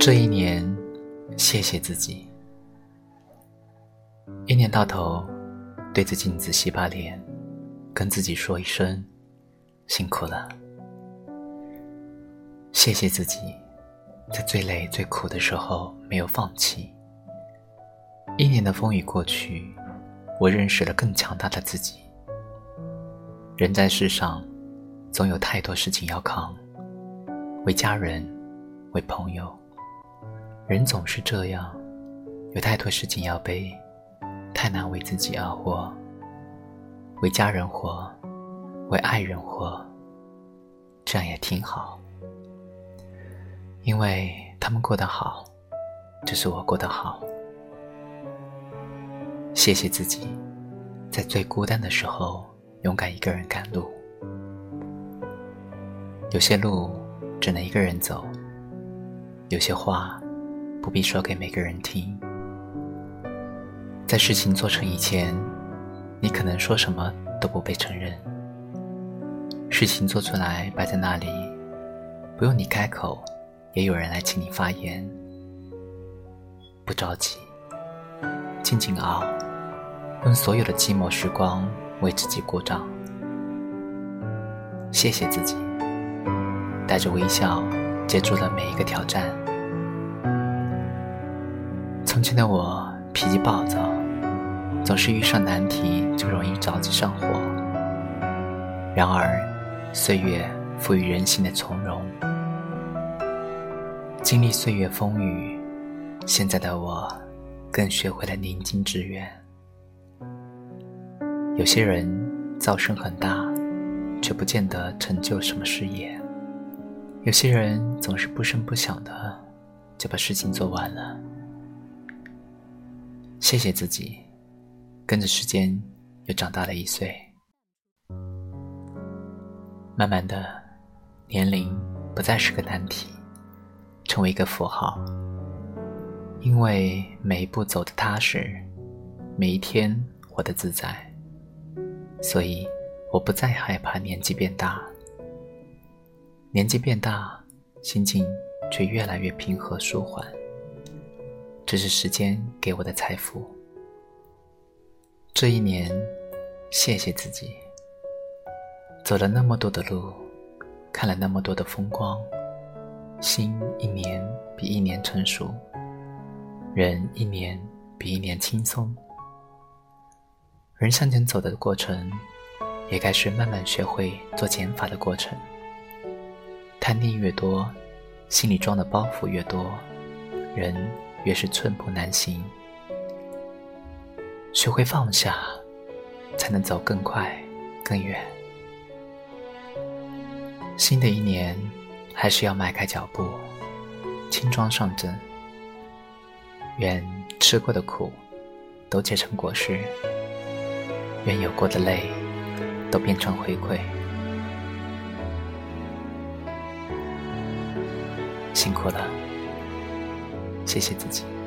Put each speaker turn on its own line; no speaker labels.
这一年，谢谢自己。一年到头，对着镜子洗把脸，跟自己说一声辛苦了。谢谢自己，在最累最苦的时候没有放弃。一年的风雨过去，我认识了更强大的自己。人在世上，总有太多事情要扛，为家人，为朋友。人总是这样，有太多事情要背，太难为自己而活。为家人活，为爱人活，这样也挺好。因为他们过得好，就是我过得好。谢谢自己，在最孤单的时候勇敢一个人赶路。有些路只能一个人走，有些话。不必说给每个人听。在事情做成以前，你可能说什么都不被承认。事情做出来摆在那里，不用你开口，也有人来请你发言。不着急，静静熬，用所有的寂寞时光为自己鼓掌。谢谢自己，带着微笑接住了每一个挑战。从前的我脾气暴躁，总是遇上难题就容易着急上火。然而，岁月赋予人性的从容。经历岁月风雨，现在的我更学会了宁静致远。有些人噪声很大，却不见得成就什么事业；有些人总是不声不响的就把事情做完了。谢谢自己，跟着时间又长大了一岁。慢慢的，年龄不再是个难题，成为一个符号。因为每一步走的踏实，每一天活得自在，所以我不再害怕年纪变大。年纪变大，心境却越来越平和舒缓。这是时间给我的财富。这一年，谢谢自己，走了那么多的路，看了那么多的风光，心一年比一年成熟，人一年比一年轻松。人向前走的过程，也该是慢慢学会做减法的过程。贪念越多，心里装的包袱越多，人。越是寸步难行，学会放下，才能走更快、更远。新的一年，还是要迈开脚步，轻装上阵。愿吃过的苦，都结成果实；愿有过的泪，都变成回馈。辛苦了。谢谢自己。